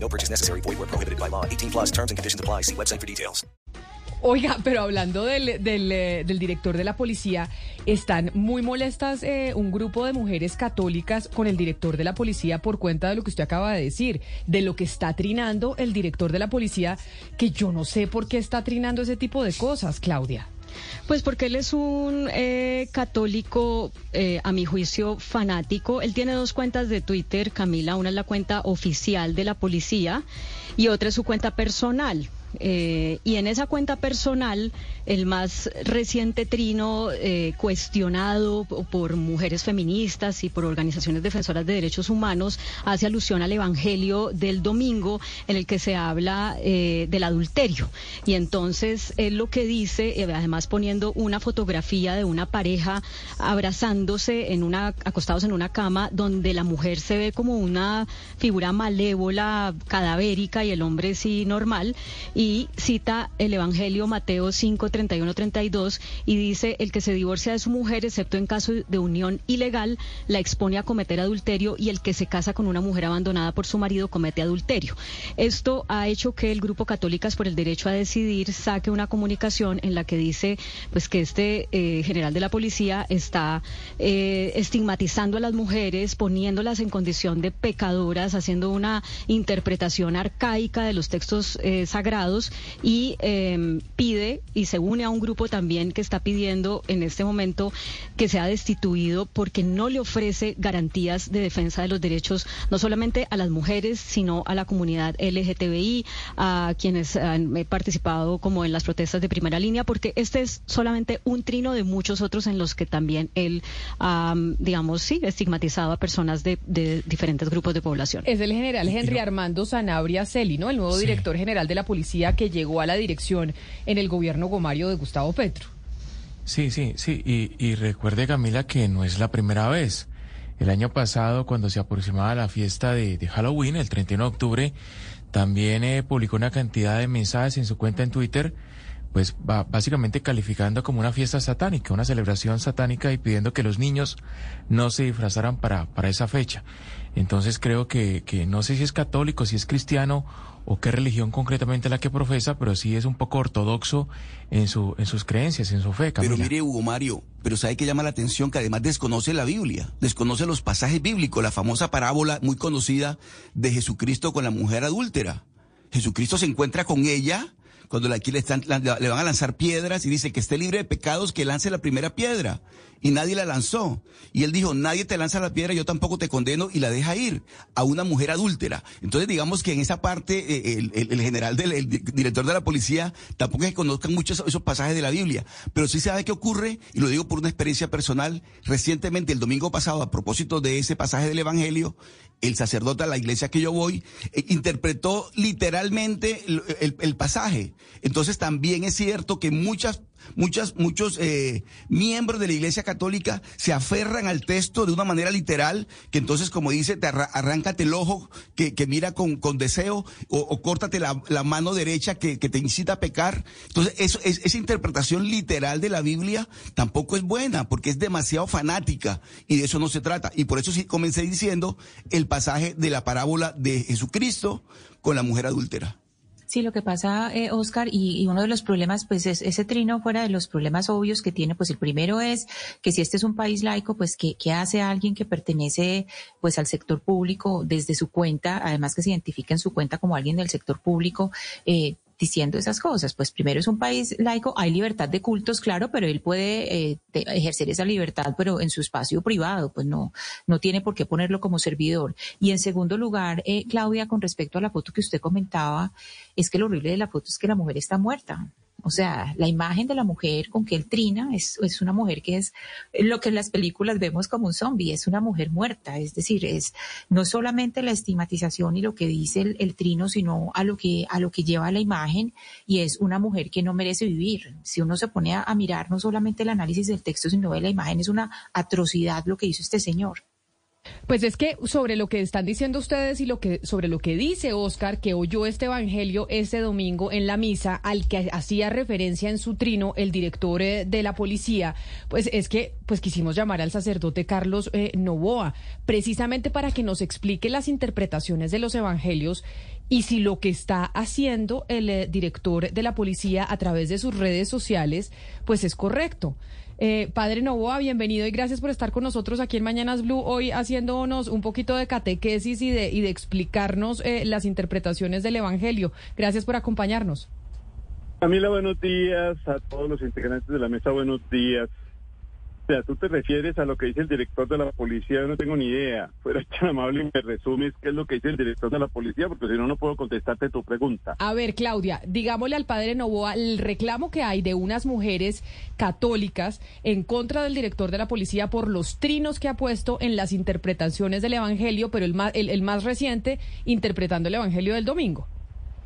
No purchase necessary. Void where prohibited by law. 18 plus terms and conditions apply. See website for details. Oiga, pero hablando del, del, eh, director de la policía, están muy molestas eh, un grupo de mujeres católicas con el director de la policía por cuenta de lo que usted acaba de decir, de lo que está trinando el director de la policía, que yo no sé por qué está trinando ese tipo de cosas, Claudia. Pues porque él es un eh, católico, eh, a mi juicio, fanático. Él tiene dos cuentas de Twitter, Camila. Una es la cuenta oficial de la policía y otra es su cuenta personal. Eh, y en esa cuenta personal, el más reciente trino eh, cuestionado por mujeres feministas y por organizaciones defensoras de derechos humanos hace alusión al Evangelio del domingo en el que se habla eh, del adulterio. Y entonces él lo que dice, además poniendo una fotografía de una pareja abrazándose en una, acostados en una cama, donde la mujer se ve como una figura malévola, cadavérica y el hombre sí normal y cita el Evangelio Mateo 5, 31, 32 y dice, el que se divorcia de su mujer, excepto en caso de unión ilegal, la expone a cometer adulterio y el que se casa con una mujer abandonada por su marido comete adulterio. Esto ha hecho que el Grupo Católicas por el Derecho a Decidir saque una comunicación en la que dice pues que este eh, general de la policía está eh, estigmatizando a las mujeres, poniéndolas en condición de pecadoras, haciendo una interpretación arcaica de los textos eh, sagrados y eh, pide y se une a un grupo también que está pidiendo en este momento que sea destituido porque no le ofrece garantías de defensa de los derechos no solamente a las mujeres, sino a la comunidad LGTBI, a quienes han participado como en las protestas de primera línea, porque este es solamente un trino de muchos otros en los que también él, digamos, sí, estigmatizado a personas de, diferentes grupos de población. Es el general Henry Armando Sanabria Celi, ¿no? El nuevo director general de la policía que llegó a la dirección en el gobierno Gomario de Gustavo Petro. Sí, sí, sí. Y, recuerde, Camila, que no es la primera vez. El año pasado, cuando se aproximaba la fiesta de, Halloween, el 31 de octubre, también eh, publicó una cantidad de mensajes en su cuenta en Twitter, pues básicamente calificando como una fiesta satánica, una celebración satánica y pidiendo que los niños no se disfrazaran para, para esa fecha. Entonces creo que, que no sé si es católico, si es cristiano o qué religión concretamente la que profesa, pero sí es un poco ortodoxo en, su, en sus creencias, en su fe. Pero mire, Hugo Mario, pero ¿sabe que llama la atención? Que además desconoce la Biblia, desconoce los pasajes bíblicos, la famosa parábola muy conocida de Jesucristo con la mujer adúltera. Jesucristo se encuentra con ella cuando aquí le, están, le van a lanzar piedras y dice que esté libre de pecados, que lance la primera piedra. Y nadie la lanzó. Y él dijo, nadie te lanza la piedra, yo tampoco te condeno y la deja ir a una mujer adúltera. Entonces digamos que en esa parte eh, el, general del el director de la policía tampoco es que conozcan muchos esos pasajes de la Biblia. Pero sí sabe qué ocurre, y lo digo por una experiencia personal, recientemente el domingo pasado, a propósito de ese pasaje del Evangelio, el sacerdote a la iglesia que yo voy eh, interpretó literalmente el pasaje. Entonces también es cierto que muchas muchas, muchos eh, miembros de la Iglesia Católica se aferran al texto de una manera literal, que entonces, como dice, te arráncate el ojo que, que mira con, con deseo o, o córtate la, la, mano derecha que, que, te incita a pecar. Entonces, eso, es, esa interpretación literal de la Biblia tampoco es buena, porque es demasiado fanática y de eso no se trata. Y por eso sí comencé diciendo el pasaje de la parábola de Jesucristo con la mujer adúltera. Sí, lo que pasa, eh, Oscar, y, uno de los problemas, pues es ese trino fuera de los problemas obvios que tiene, pues el primero es que si este es un país laico, pues ¿qué, qué hace alguien que pertenece pues al sector público desde su cuenta, además que se identifica en su cuenta como alguien del sector público, eh, diciendo esas cosas. Pues primero es un país laico, hay libertad de cultos, claro, pero él puede eh, ejercer esa libertad, pero en su espacio privado, pues no, no tiene por qué ponerlo como servidor. Y en segundo lugar, eh, Claudia, con respecto a la foto que usted comentaba, es que lo horrible de la foto es que la mujer está muerta. O sea, la imagen de la mujer con que él trina es, es una mujer que es lo que en las películas vemos como un zombie, es una mujer muerta. Es decir, es no solamente la estigmatización y lo que dice el, el trino, sino a lo que, a lo que lleva la imagen y es una mujer que no merece vivir. Si uno se pone a, a mirar no solamente el análisis del texto, sino de la imagen, es una atrocidad lo que hizo este señor. Pues es que sobre lo que están diciendo ustedes y lo que sobre lo que dice Oscar que oyó este evangelio este domingo en la misa al que hacía referencia en su trino el director eh, de la policía, pues es que pues quisimos llamar al sacerdote Carlos eh, Novoa precisamente para que nos explique las interpretaciones de los evangelios y si lo que está haciendo el eh, director de la policía a través de sus redes sociales pues es correcto. Eh, padre Novoa, bienvenido y gracias por estar con nosotros aquí en Mañanas Blue, hoy haciéndonos un poquito de catequesis y de, explicarnos eh, las interpretaciones del Evangelio. Gracias por acompañarnos. Camila, buenos días. A todos los integrantes de la mesa, buenos días. O sea, tú te refieres a lo que dice el director de la policía, yo no tengo ni idea. Fuera tan amable y me resumes qué es lo que dice el director de la policía, porque si no, no puedo contestarte tu pregunta. A ver, Claudia, digámosle al padre Novoa el reclamo que hay de unas mujeres católicas en contra del director de la policía por los trinos que ha puesto en las interpretaciones del Evangelio, pero el más, el, el más reciente interpretando el Evangelio del domingo.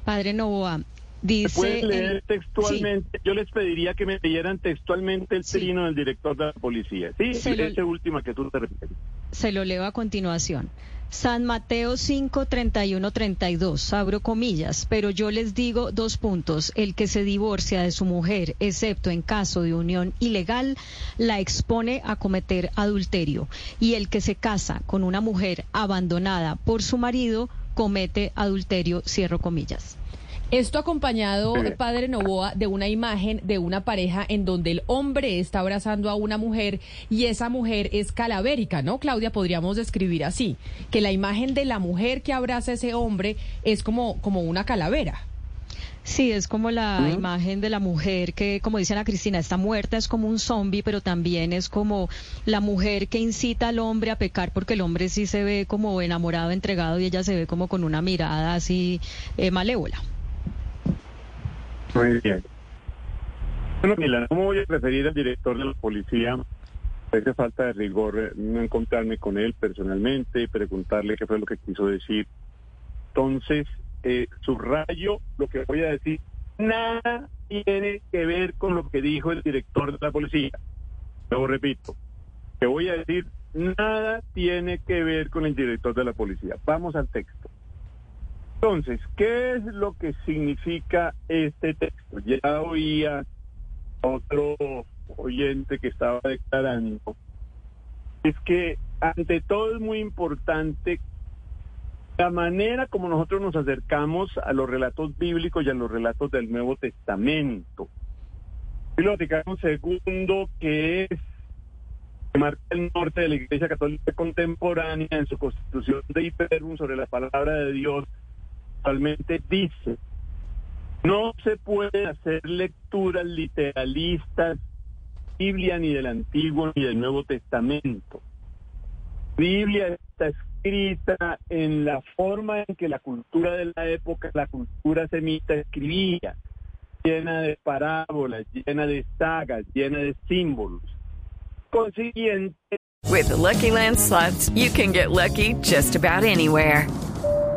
Padre Novoa, ¿Se dice... puede leer el- textualmente? Yo les pediría que me leyeran textualmente el Sí. trino del director de la policía. Sí, Se lo- ese último que tú te refieres. Se lo leo a continuación. San Mateo 5, 31, 32, abro comillas, pero yo les digo dos puntos. El que se divorcia de su mujer, excepto en caso de unión ilegal, la expone a cometer adulterio. Y el que se casa con una mujer abandonada por su marido, comete adulterio, cierro comillas. Esto acompañado, Sí. eh, padre Novoa, de una imagen de una pareja en donde el hombre está abrazando a una mujer y esa mujer es calavérica, ¿no? Claudia, podríamos describir así, que la imagen de la mujer que abraza a ese hombre es como, como una calavera. Sí, es como la imagen de la mujer que, como dice Ana Cristina, está muerta, es como un zombie, pero también es como la mujer que incita al hombre a pecar, porque el hombre sí se ve como enamorado, entregado, y ella se ve como con una mirada así eh, malévola. Muy bien. Bueno, Mila, ¿cómo voy a referir al director de la policía? Parece falta de rigor eh, no encontrarme con él personalmente y preguntarle qué fue lo que quiso decir. Entonces, eh, subrayo lo que voy a decir. Nada tiene que ver con lo que dijo el director de la policía. Luego repito, que voy a decir, nada tiene que ver con el director de la policía. Vamos al texto. Entonces, ¿qué es lo que significa este texto? Ya oía otro oyente que estaba declarando. Es que ante todo es muy importante la manera como nosotros nos acercamos a los relatos bíblicos y a los relatos del Nuevo Testamento. Y lo un segundo que es que marca el norte de la Iglesia Católica Contemporánea en su constitución de Hiperum sobre la palabra de Dios actualmente dice, no se pueden hacer lecturas literalistas, Biblia ni del Antiguo ni del Nuevo Testamento. Biblia está escrita en la forma en que la cultura de la época, la cultura semita escribía, llena de parábolas, llena de sagas, llena de símbolos. Consiguiente, With the Lucky Land you can get lucky just about anywhere.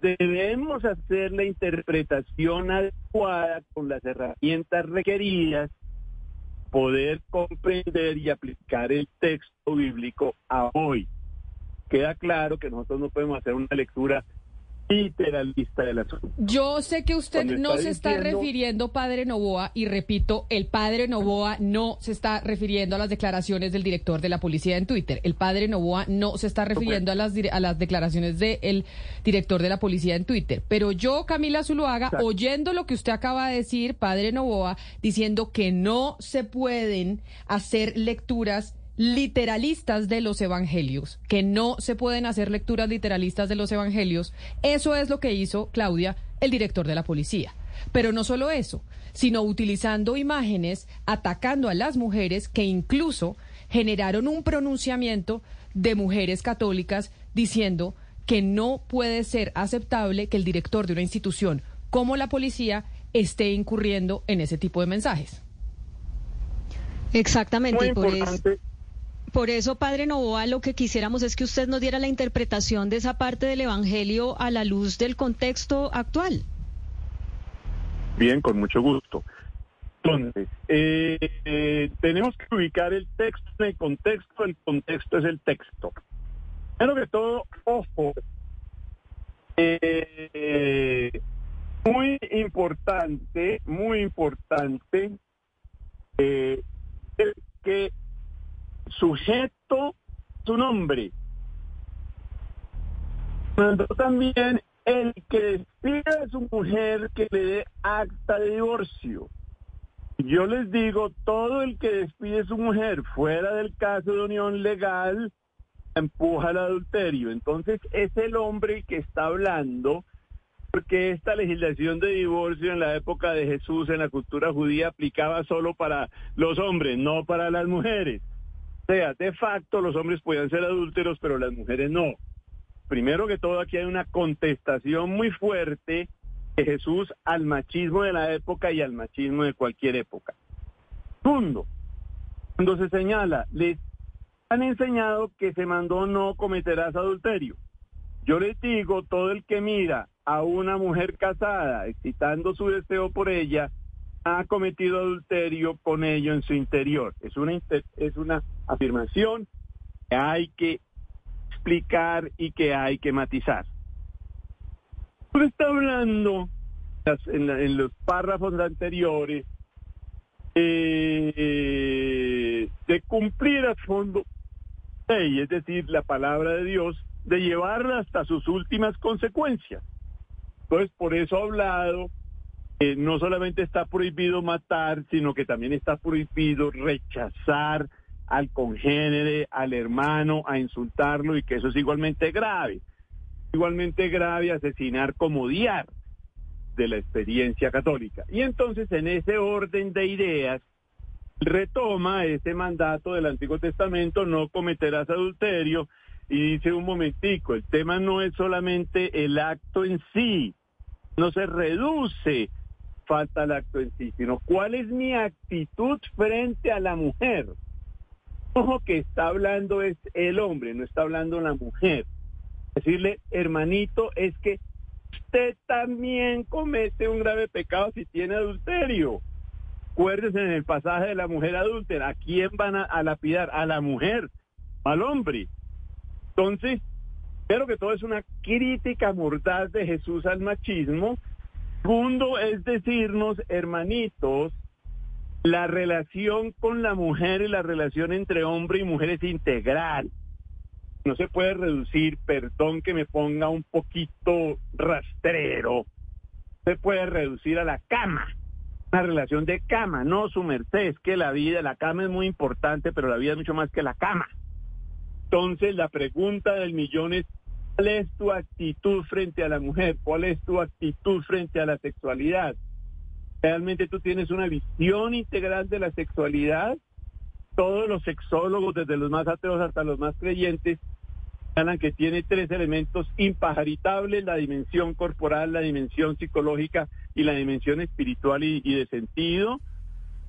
Debemos hacer la interpretación adecuada con las herramientas requeridas, poder comprender y aplicar el texto bíblico a hoy. Queda claro que nosotros no podemos hacer una lectura literalista del asunto. Yo sé que usted Cuando no está se está diciendo- refiriendo, padre Novoa, y repito, el padre Novoa no se está refiriendo a las declaraciones del director de la policía en Twitter. El padre Novoa no se está refiriendo a las, a las declaraciones del director de la policía en Twitter. Pero yo, Camila Zuluaga, Exacto. oyendo lo que usted acaba de decir, padre Novoa, diciendo que no se pueden hacer lecturas literalistas de los evangelios, que no se pueden hacer lecturas literalistas de los evangelios, eso es lo que hizo Claudia, el director de la policía. Pero no solo eso, sino utilizando imágenes atacando a las mujeres que incluso generaron un pronunciamiento de mujeres católicas diciendo que no puede ser aceptable que el director de una institución como la policía esté incurriendo en ese tipo de mensajes. Exactamente. por, eso, por eso, padre Novoa, lo que quisiéramos es que usted nos diera la interpretación de esa parte del Evangelio a la luz del contexto actual. Bien, con mucho gusto. Entonces, eh, eh, tenemos que ubicar el texto en el contexto, el contexto es el texto. Primero que todo, ojo, eh, muy importante, muy importante, que sujeto su nombre. Mandó también el que despide a su mujer que le dé acta de divorcio. Yo les digo, todo el que despide a su mujer fuera del caso de unión legal empuja al adulterio. Entonces es el hombre que está hablando porque esta legislación de divorcio en la época de Jesús en la cultura judía aplicaba solo para los hombres, no para las mujeres. Sea, de facto los hombres podían ser adúlteros, pero las mujeres no primero que todo aquí hay una contestación muy fuerte de Jesús al machismo de la época y al machismo de cualquier época. Segundo, cuando se señala, les han enseñado que se mandó no cometerás adulterio. Yo les digo, todo el que mira a una mujer casada excitando su deseo por ella, ha cometido adulterio con ello en su interior. Es una, es una afirmación que hay que explicar y que hay que matizar. Usted está hablando en, los párrafos anteriores eh, de cumplir a fondo ley, es decir, la palabra de Dios, de llevarla hasta sus últimas consecuencias. Entonces, por eso ha hablado que no solamente está prohibido matar, sino que también está prohibido rechazar al congénere, al hermano, a insultarlo y que eso es igualmente grave. Igualmente grave asesinar como odiar de la experiencia católica. Y entonces en ese orden de ideas retoma ese mandato del Antiguo Testamento, no cometerás adulterio, y dice un momentico, el tema no es solamente el acto en sí, no se reduce, falta el acto en sí, sino cuál es mi actitud frente a la mujer ojo que está hablando es el hombre, no está hablando la mujer. Decirle, hermanito, es que usted también comete un grave pecado si tiene adulterio. Acuérdense en el pasaje de la mujer adúltera, ¿a quién van a, lapidar? A la mujer, al hombre. Entonces, creo que todo es una crítica mordaz de Jesús al machismo. Segundo es decirnos, hermanitos, la relación con la mujer y la relación entre hombre y mujer es integral. No se puede reducir, perdón que me ponga un poquito rastrero, se puede reducir a la cama, una relación de cama, no su merced, es que la vida, la cama es muy importante, pero la vida es mucho más que la cama. Entonces la pregunta del millón es, ¿cuál es tu actitud frente a la mujer? ¿Cuál es tu actitud frente a la sexualidad? realmente tú tienes una visión integral de la sexualidad. Todos los sexólogos, desde los más ateos hasta los más creyentes, hablan que tiene tres elementos impajaritables, la dimensión corporal, la dimensión psicológica y la dimensión espiritual y, y de sentido.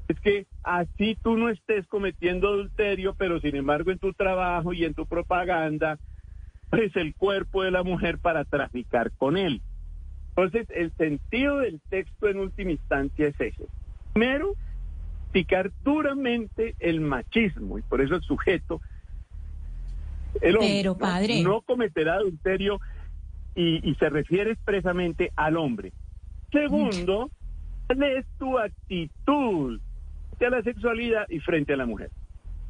Es que así tú no estés cometiendo adulterio, pero sin embargo en tu trabajo y en tu propaganda, es el cuerpo de la mujer para traficar con él. Entonces, el sentido del texto en última instancia es ese. Primero, picar duramente el machismo, y por eso el sujeto, el hombre, no, cometerá adulterio y, se refiere expresamente al hombre. Segundo, ¿cuál es tu actitud frente a la sexualidad y frente a la mujer?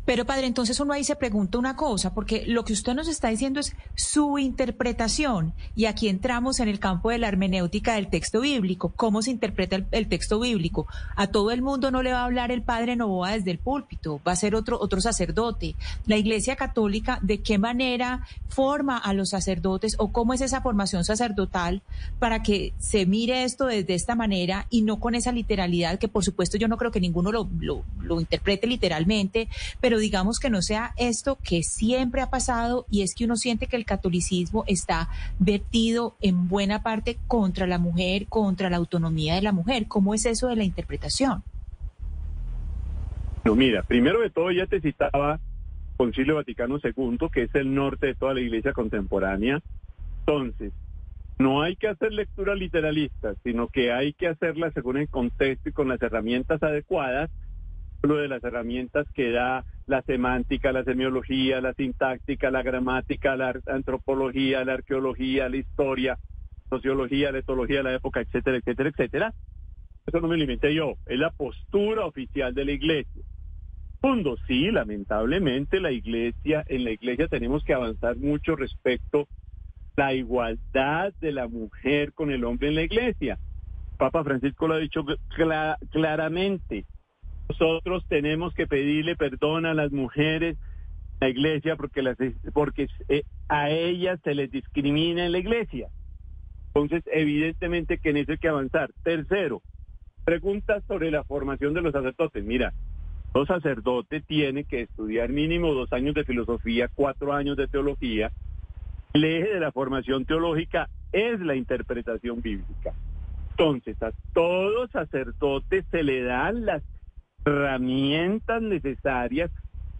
Pero padre, entonces uno ahí se pregunta una cosa, porque lo que usted nos está diciendo es su interpretación. Y aquí entramos en el campo de la hermenéutica del texto bíblico. ¿Cómo se interpreta el, texto bíblico? A todo el mundo no le va a hablar el padre Novoa desde el púlpito, va a ser otro, otro sacerdote. La Iglesia Católica, ¿de qué manera forma a los sacerdotes o cómo es esa formación sacerdotal para que se mire esto desde esta manera y no con esa literalidad que por supuesto yo no creo que ninguno lo, lo, lo interprete literalmente, pero digamos que no sea esto que siempre ha pasado y es que uno siente que el catolicismo está vertido en buena parte contra la mujer, contra la autonomía de la mujer. ¿Cómo es eso de la interpretación? No, mira, primero de todo ya te citaba Concilio Vaticano II, que es el norte de toda la iglesia contemporánea. Entonces, no hay que hacer lecturas literalistas, sino que hay que hacerlas según el contexto y con las herramientas adecuadas, de las herramientas que da la semántica, la semiología, la sintáctica, la gramática, la antropología, la arqueología, la historia, sociología, la etología de la época, etcétera, etcétera, etcétera. Eso no me limité yo, es la postura oficial de la iglesia. Segundo, sí, lamentablemente la iglesia, en la iglesia tenemos que avanzar mucho respecto a la igualdad de la mujer con el hombre en la iglesia. Papa Francisco lo ha dicho claramente nosotros tenemos que pedirle perdón a las mujeres en la iglesia porque, las, porque eh, a ellas se les discrimina en la iglesia. Entonces, evidentemente que en eso hay que avanzar. Tercero, preguntas sobre la formación de los sacerdotes. Mira, los sacerdotes tienen que estudiar mínimo dos años de filosofía, cuatro años de teología. El eje de la formación teológica es la interpretación bíblica. Entonces, a todos sacerdotes se le dan las herramientas necesarias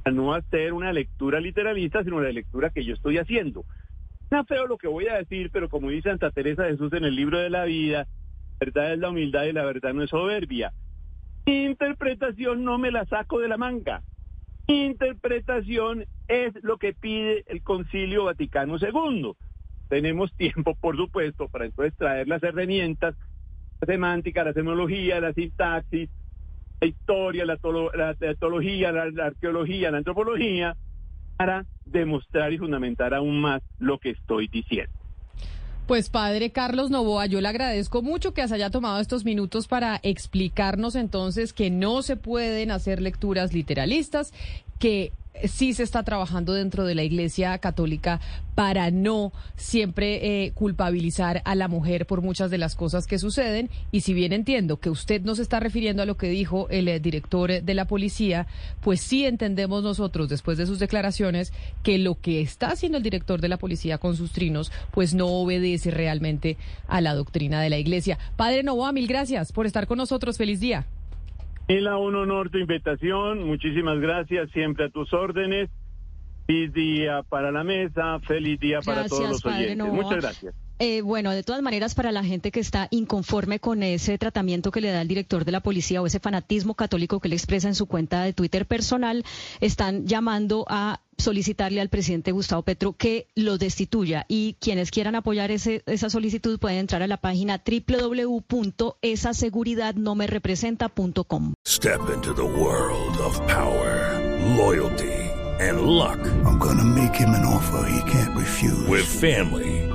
a no hacer una lectura literalista, sino la lectura que yo estoy haciendo. No feo lo que voy a decir, pero como dice Santa Teresa de Jesús en el libro de la vida, verdad es la humildad y la verdad no es soberbia. interpretación no me la saco de la manga. interpretación es lo que pide el Concilio Vaticano II. Tenemos tiempo, por supuesto, para entonces traer las herramientas, la semántica, la semología, la sintaxis, la historia, la, etología, la, arqueología, la antropología, para demostrar y fundamentar aún más lo que estoy diciendo. Pues padre Carlos Novoa, yo le agradezco mucho que se haya tomado estos minutos para explicarnos entonces que no se pueden hacer lecturas literalistas, que sí se está trabajando dentro de la Iglesia Católica para no siempre eh, culpabilizar a la mujer por muchas de las cosas que suceden. Y si bien entiendo que usted no se está refiriendo a lo que dijo el eh, director de la policía, pues sí entendemos nosotros, después de sus declaraciones, que lo que está haciendo el director de la policía con sus trinos, pues no obedece realmente a la doctrina de la Iglesia. Padre Novoa, mil gracias por estar con nosotros. Feliz día. Mila, un honor tu invitación. Muchísimas gracias, siempre a tus órdenes. Feliz día para la mesa, feliz día para todos los oyentes. Muchas gracias. Eh, bueno, de todas maneras, para la gente que está inconforme con ese tratamiento que le da el director de la policía o ese fanatismo católico que le expresa en su cuenta de Twitter personal, están llamando a solicitarle al presidente Gustavo Petro que lo destituya y quienes quieran apoyar ese, esa solicitud pueden entrar a la página www.esaseguridadnomerepresenta.com. Step into the world of power, loyalty and luck. I'm gonna make him an offer he can't refuse. With family,